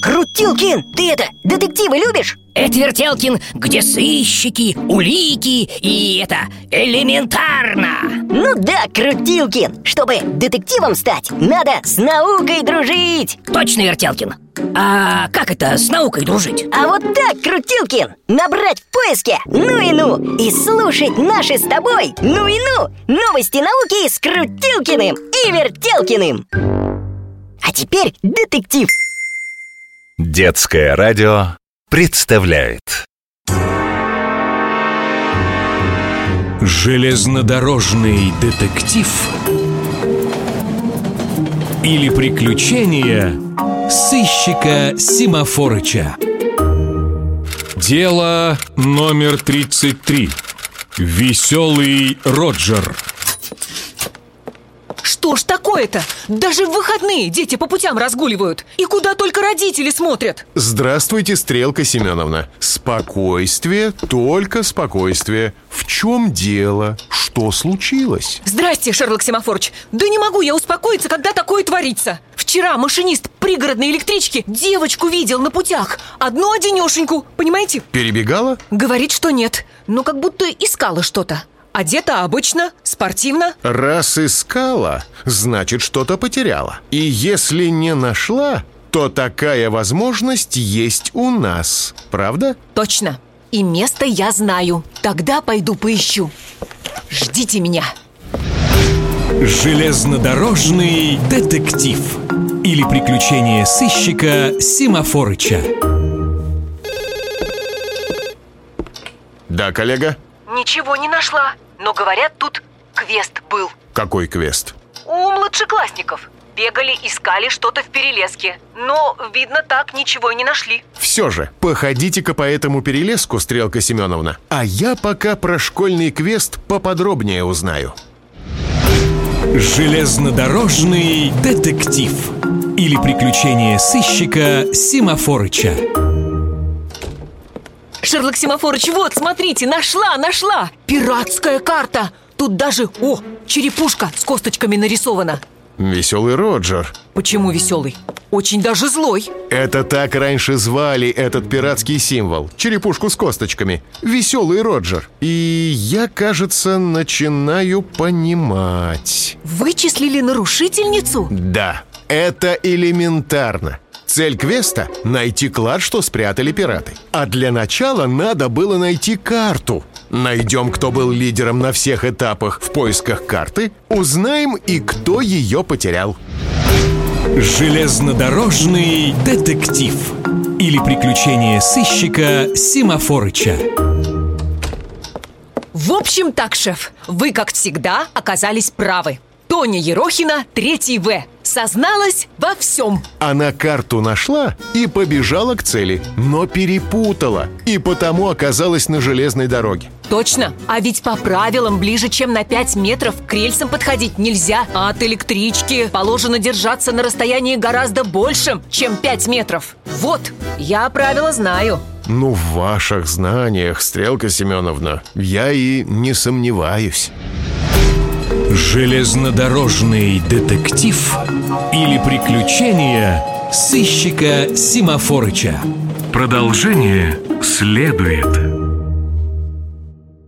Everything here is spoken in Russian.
Крутилкин, ты это, детективы любишь? Это Вертелкин, где сыщики, улики и это элементарно. Ну да, Крутилкин, чтобы детективом стать, надо с наукой дружить. Точно, Вертелкин. А как это с наукой дружить? А вот так, Крутилкин, набрать в поиске «ну и ну» И слушать наши с тобой «ну и ну» Новости науки с Крутилкиным и Вертелкиным. А теперь детектив Детское радио представляет. Железнодорожный детектив Или приключения сыщика Симафорыча? Дело номер 33 Веселый Роджер Что ж такое-то? Даже в выходные дети по путям разгуливают И куда только родители смотрят Здравствуйте, Стрелка Семеновна. Спокойствие, только спокойствие. В чем дело? Что случилось? Здрасте, Шерлок Семафорович Да не могу я успокоиться, когда такое творится Вчера машинист пригородной электрички девочку видел на путях Одну одинешеньку, понимаете? Перебегала? Говорит, что нет Но как будто искала что-то Одета обычно, спортивно Раз искала, значит, что-то потеряла. И если не нашла, то такая возможность есть у нас. Правда? Точно И место я знаю Тогда пойду поищу Ждите меня Железнодорожный детектив Или приключения сыщика Симафорыча Да, коллега? Ничего не нашла Но говорят, тут квест был Какой квест? У младшеклассников Бегали, искали что-то в перелеске Но, видно, так ничего и не нашли Все же, походите-ка по этому перелеску, Стрелка Семеновна. А я пока про школьный квест поподробнее узнаю. Железнодорожный детектив Или приключения сыщика Симафорыча Шерлок Семафорович, вот, смотрите, нашла, нашла Пиратская карта Тут даже, о, черепушка с косточками нарисована Веселый Роджер. Почему веселый? Очень даже злой Это так раньше звали этот пиратский символ. Черепушку с косточками. Веселый Роджер. И я, кажется, начинаю понимать. Вычислили нарушительницу? Да, это элементарно. Цель квеста – найти клад, что спрятали пираты. А для начала надо было найти карту. Найдем, кто был лидером на всех этапах в поисках карты, узнаем и кто ее потерял. Железнодорожный детектив Или приключения сыщика Симафорыча В общем так, шеф, вы, как всегда, оказались правы Тоня Ерохина, третий В. Созналась во всем. Она карту нашла и побежала к цели, но перепутала, и потому оказалась на железной дороге. Точно, а ведь по правилам ближе, чем на 5 метров к рельсам подходить нельзя. А от электрички положено держаться на расстоянии гораздо большем, чем 5 метров. Вот, я правила знаю. Ну, в ваших знаниях, Стрелка Семеновна, я и не сомневаюсь. Железнодорожный детектив Или приключения сыщика Симафорыча? Продолжение следует